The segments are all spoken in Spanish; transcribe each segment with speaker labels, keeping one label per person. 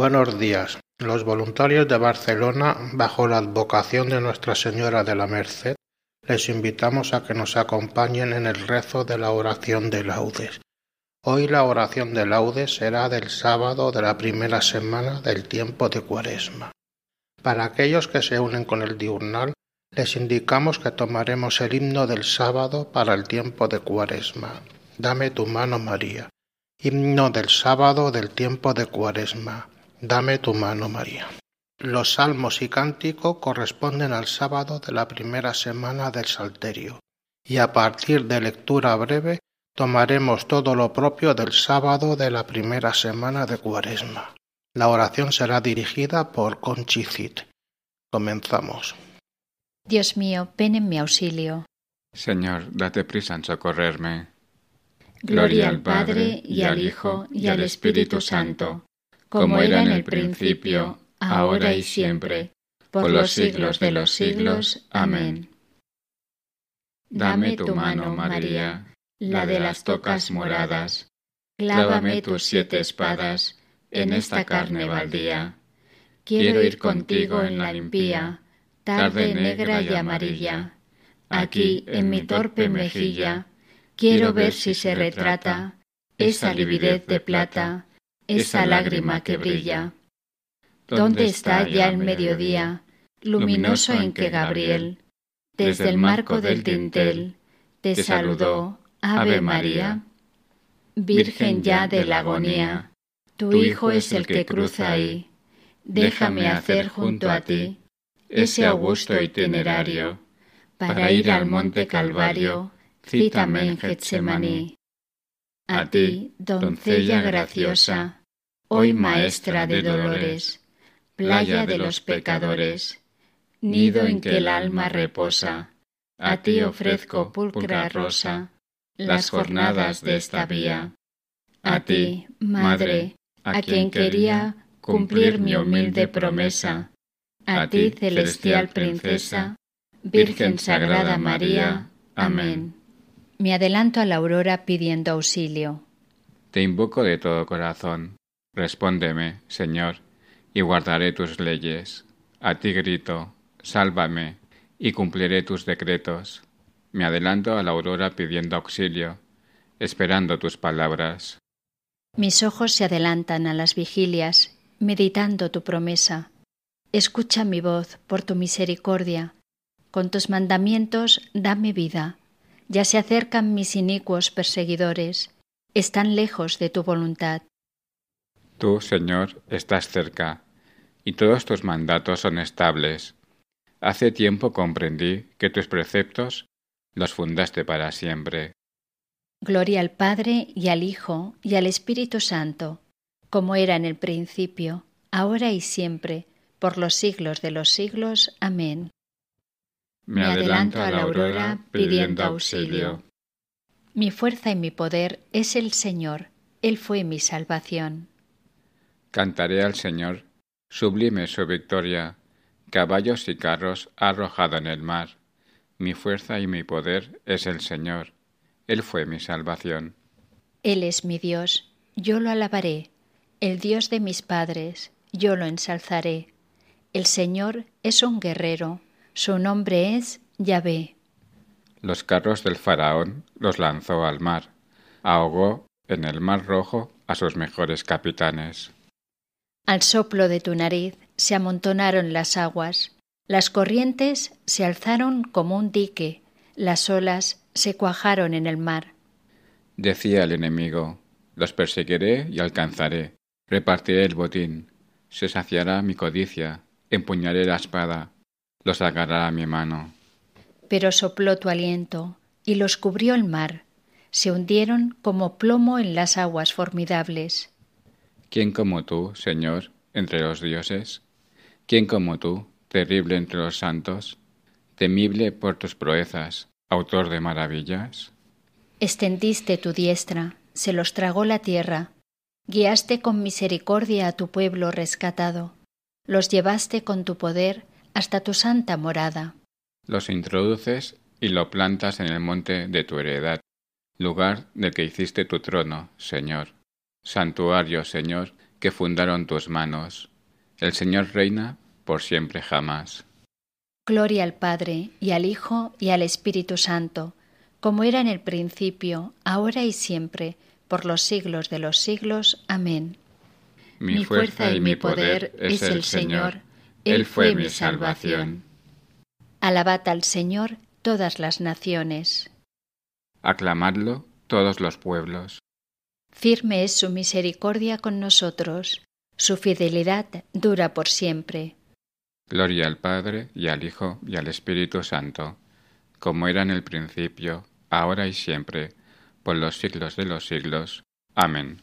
Speaker 1: Buenos días. Los voluntarios de Barcelona, bajo la advocación de Nuestra Señora de la Merced, les invitamos a que nos acompañen en el rezo de la oración de laudes. Hoy la oración de laudes será del sábado de la primera semana del tiempo de Cuaresma. Para aquellos que se unen con el diurnal, les indicamos que tomaremos el himno del sábado para el tiempo de Cuaresma. Dame tu mano, María. Himno del sábado del tiempo de Cuaresma. Dame tu mano, María. Los salmos y cántico corresponden al sábado de la primera semana del Salterio, y a partir de lectura breve tomaremos todo lo propio del sábado de la primera semana de Cuaresma. La oración será dirigida por Conchicit. Comenzamos.
Speaker 2: Dios mío, ven en mi auxilio.
Speaker 3: Señor, date prisa en socorrerme.
Speaker 2: Gloria al Padre, y al Hijo, y al Espíritu Santo como era en el principio, ahora y siempre, por los siglos de los siglos. Amén. Dame tu mano, María, la de las tocas moradas. Clávame tus siete espadas en esta carne baldía. Quiero ir contigo en la limpía, tarde negra y amarilla. Aquí, en mi torpe mejilla, quiero ver si se retrata esa lividez de plata esa lágrima que brilla. ¿Dónde está ya el mediodía, luminoso en que Gabriel, desde el marco del dintel, te saludó, Ave María? Virgen ya de la agonía, tu Hijo es el que cruza ahí. Déjame hacer junto a ti ese augusto itinerario para ir al monte Calvario, cítame en Getsemaní. A ti, doncella graciosa, hoy maestra de dolores, playa de los pecadores, nido en que el alma reposa, a ti ofrezco pulcra rosa las jornadas de esta vía. A ti, Madre, a quien quería cumplir mi humilde promesa, a ti, celestial princesa, Virgen Sagrada María. Amén. Me adelanto a la aurora pidiendo auxilio.
Speaker 3: Te invoco de todo corazón Respóndeme, Señor, y guardaré tus leyes. A ti grito, sálvame, y cumpliré tus decretos. Me adelanto a la aurora pidiendo auxilio, esperando tus palabras.
Speaker 2: Mis ojos se adelantan a las vigilias, meditando tu promesa. Escucha mi voz por tu misericordia. Con tus mandamientos dame vida. Ya se acercan mis inicuos perseguidores. Están lejos de tu voluntad.
Speaker 3: Tú, Señor, estás cerca, y todos tus mandatos son estables. Hace tiempo comprendí que tus preceptos los fundaste para siempre.
Speaker 2: Gloria al Padre y al Hijo y al Espíritu Santo, como era en el principio, ahora y siempre, por los siglos de los siglos. Amén.
Speaker 3: Me, adelanto a la aurora pidiendo auxilio.
Speaker 2: Mi fuerza y mi poder es el Señor, Él fue mi salvación.
Speaker 3: Cantaré al Señor, sublime su victoria, caballos y carros ha arrojado en el mar. Mi fuerza y mi poder es el Señor, Él fue mi salvación.
Speaker 2: Él es mi Dios, yo lo alabaré, el Dios de mis padres, yo lo ensalzaré. El Señor es un guerrero, su nombre es Yahvé.
Speaker 3: Los carros del faraón los lanzó al mar, ahogó en el mar rojo a sus mejores capitanes.
Speaker 2: Al soplo de tu nariz se amontonaron las aguas, las corrientes se alzaron como un dique, las olas se cuajaron en el mar.
Speaker 3: Decía el enemigo, los perseguiré y alcanzaré,
Speaker 4: Repartiré el botín, se saciará mi codicia, empuñaré la espada, los agarrará mi mano.
Speaker 2: Pero sopló tu aliento, y los cubrió el mar, se hundieron como plomo en las aguas formidables.
Speaker 4: ¿Quién como tú, Señor, entre los dioses? ¿Quién como tú, terrible entre los santos, temible por tus proezas, autor de maravillas?
Speaker 2: Extendiste tu diestra, se los tragó la tierra, guiaste con misericordia a tu pueblo rescatado, los llevaste con tu poder hasta tu santa morada.
Speaker 4: Los introduces y lo plantas en el monte de tu heredad, lugar del que hiciste tu trono, Señor. Santuario, Señor, que fundaron tus manos. El Señor reina por siempre jamás.
Speaker 2: Gloria al Padre, y al Hijo, y al Espíritu Santo, como era en el principio, ahora y siempre, por los siglos de los siglos. Amén.
Speaker 3: Mi fuerza y mi poder es el Señor, Él fue mi salvación.
Speaker 2: Alabad al Señor todas las naciones.
Speaker 4: Aclamadlo todos los pueblos.
Speaker 2: Firme es su misericordia con nosotros, su fidelidad dura por siempre.
Speaker 4: Gloria al Padre y al Hijo y al Espíritu Santo, como era en el principio, ahora y siempre, por los siglos de los siglos. Amén.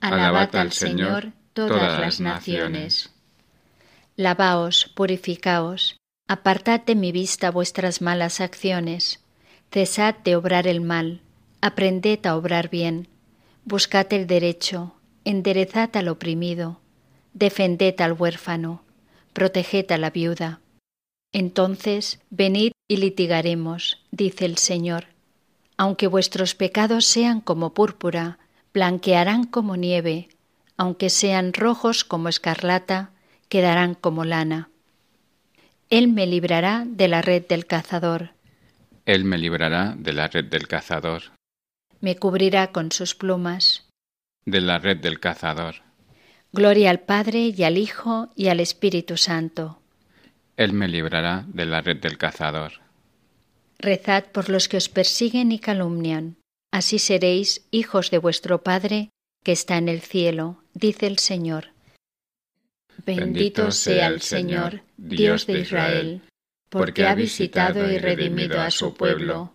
Speaker 2: Alabad al Señor todas las naciones. Lavaos, purificaos, apartad de mi vista vuestras malas acciones Cesad de obrar el mal, aprended a obrar bien, buscad el derecho, enderezad al oprimido, defended al huérfano, proteged a la viuda. Entonces venid y litigaremos, dice el Señor. Aunque vuestros pecados sean como púrpura, blanquearán como nieve, aunque sean rojos como escarlata, quedarán como lana. Él me librará de la red del cazador
Speaker 4: él me librará de la red del cazador.
Speaker 2: Me cubrirá con sus plumas.
Speaker 4: De la red del cazador.
Speaker 2: Gloria al Padre y al Hijo y al Espíritu Santo.
Speaker 4: Él me librará de la red del cazador.
Speaker 2: Rezad por los que os persiguen y calumnian. Así seréis hijos de vuestro Padre que está en el cielo, dice el Señor.
Speaker 3: Bendito sea el Señor, Dios de Israel porque ha visitado y redimido a su pueblo,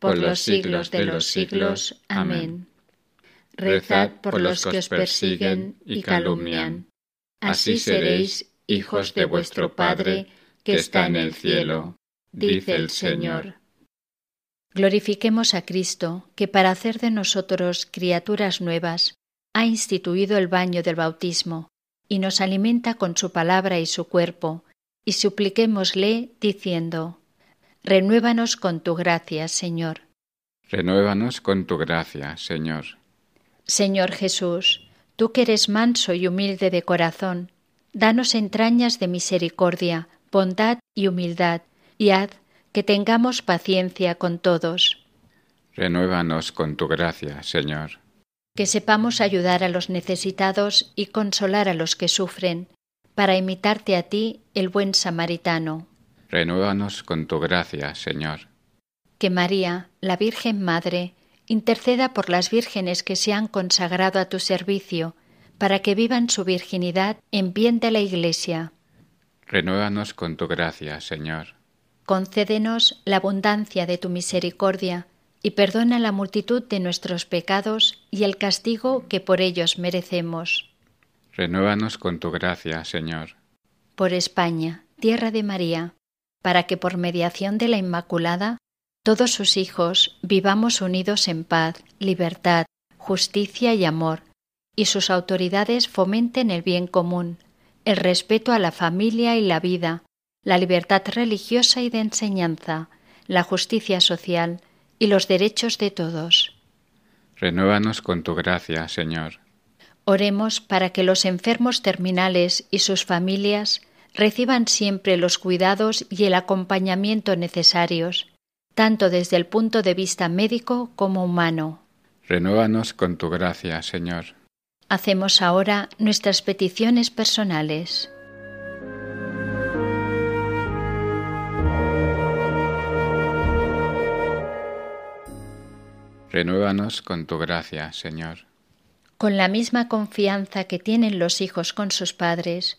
Speaker 3: por los siglos de los siglos. Amén. Rezad por los que os persiguen y calumnian. Así seréis hijos de vuestro Padre que está en el cielo, dice el Señor.
Speaker 2: Glorifiquemos a Cristo, que para hacer de nosotros criaturas nuevas, ha instituido el baño del bautismo, y nos alimenta con su palabra y su cuerpo, y supliquémosle diciendo, Renuévanos con tu gracia, Señor.
Speaker 4: Renuévanos con tu gracia, Señor.
Speaker 2: Señor Jesús, tú que eres manso y humilde de corazón, danos entrañas de misericordia, bondad y humildad, y haz que tengamos paciencia con todos.
Speaker 4: Renuévanos con tu gracia, Señor.
Speaker 2: Que sepamos ayudar a los necesitados y consolar a los que sufren, para imitarte a ti, el buen samaritano.
Speaker 4: Renuévanos con tu gracia, Señor.
Speaker 2: Que María, la Virgen Madre, interceda por las vírgenes que se han consagrado a tu servicio, para que vivan su virginidad en bien de la Iglesia.
Speaker 4: Renuévanos con tu gracia, Señor.
Speaker 2: Concédenos la abundancia de tu misericordia, y perdona la multitud de nuestros pecados y el castigo que por ellos merecemos.
Speaker 4: Renuévanos con tu gracia, Señor.
Speaker 2: Por España, tierra de María, para que por mediación de la Inmaculada todos sus hijos vivamos unidos en paz, libertad, justicia y amor, y sus autoridades fomenten el bien común, el respeto a la familia y la vida, la libertad religiosa y de enseñanza, la justicia social y los derechos de todos.
Speaker 4: Renuévanos con tu gracia, Señor.
Speaker 2: Oremos para que los enfermos terminales y sus familias reciban siempre los cuidados y el acompañamiento necesarios tanto desde el punto de vista médico como humano.
Speaker 4: Renuévanos con tu gracia, Señor.
Speaker 2: Hacemos ahora nuestras peticiones personales.
Speaker 4: Renuévanos con tu gracia, Señor.
Speaker 2: Con la misma confianza que tienen los hijos con sus padres,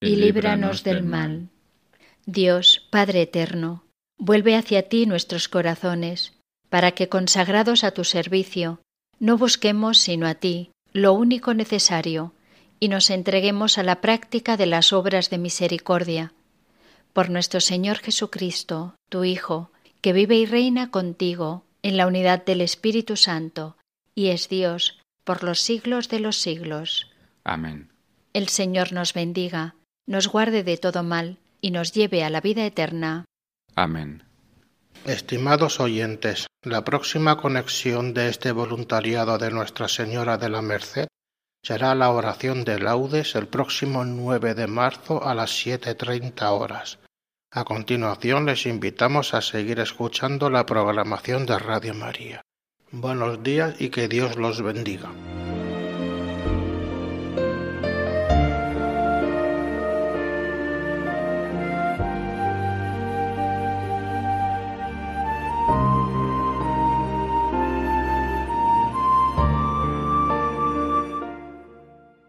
Speaker 2: y líbranos del mal. Dios, Padre eterno, Vuelve hacia ti nuestros corazones, para que, consagrados a tu servicio, no busquemos sino a ti, lo único necesario, y nos entreguemos a la práctica de las obras de misericordia. Por nuestro Señor Jesucristo, tu Hijo, que vive y reina contigo en la unidad del Espíritu Santo, y es Dios por los siglos de los siglos.
Speaker 4: Amén.
Speaker 2: El Señor nos bendiga, nos guarde de todo mal, y nos lleve a la vida eterna.
Speaker 4: Amén.
Speaker 1: Estimados oyentes, la próxima conexión de este voluntariado de Nuestra Señora de la Merced será la oración de laudes el próximo 9 de marzo a las 7.30 horas. A continuación les invitamos a seguir escuchando la programación de Radio María. Buenos días y que Dios los bendiga.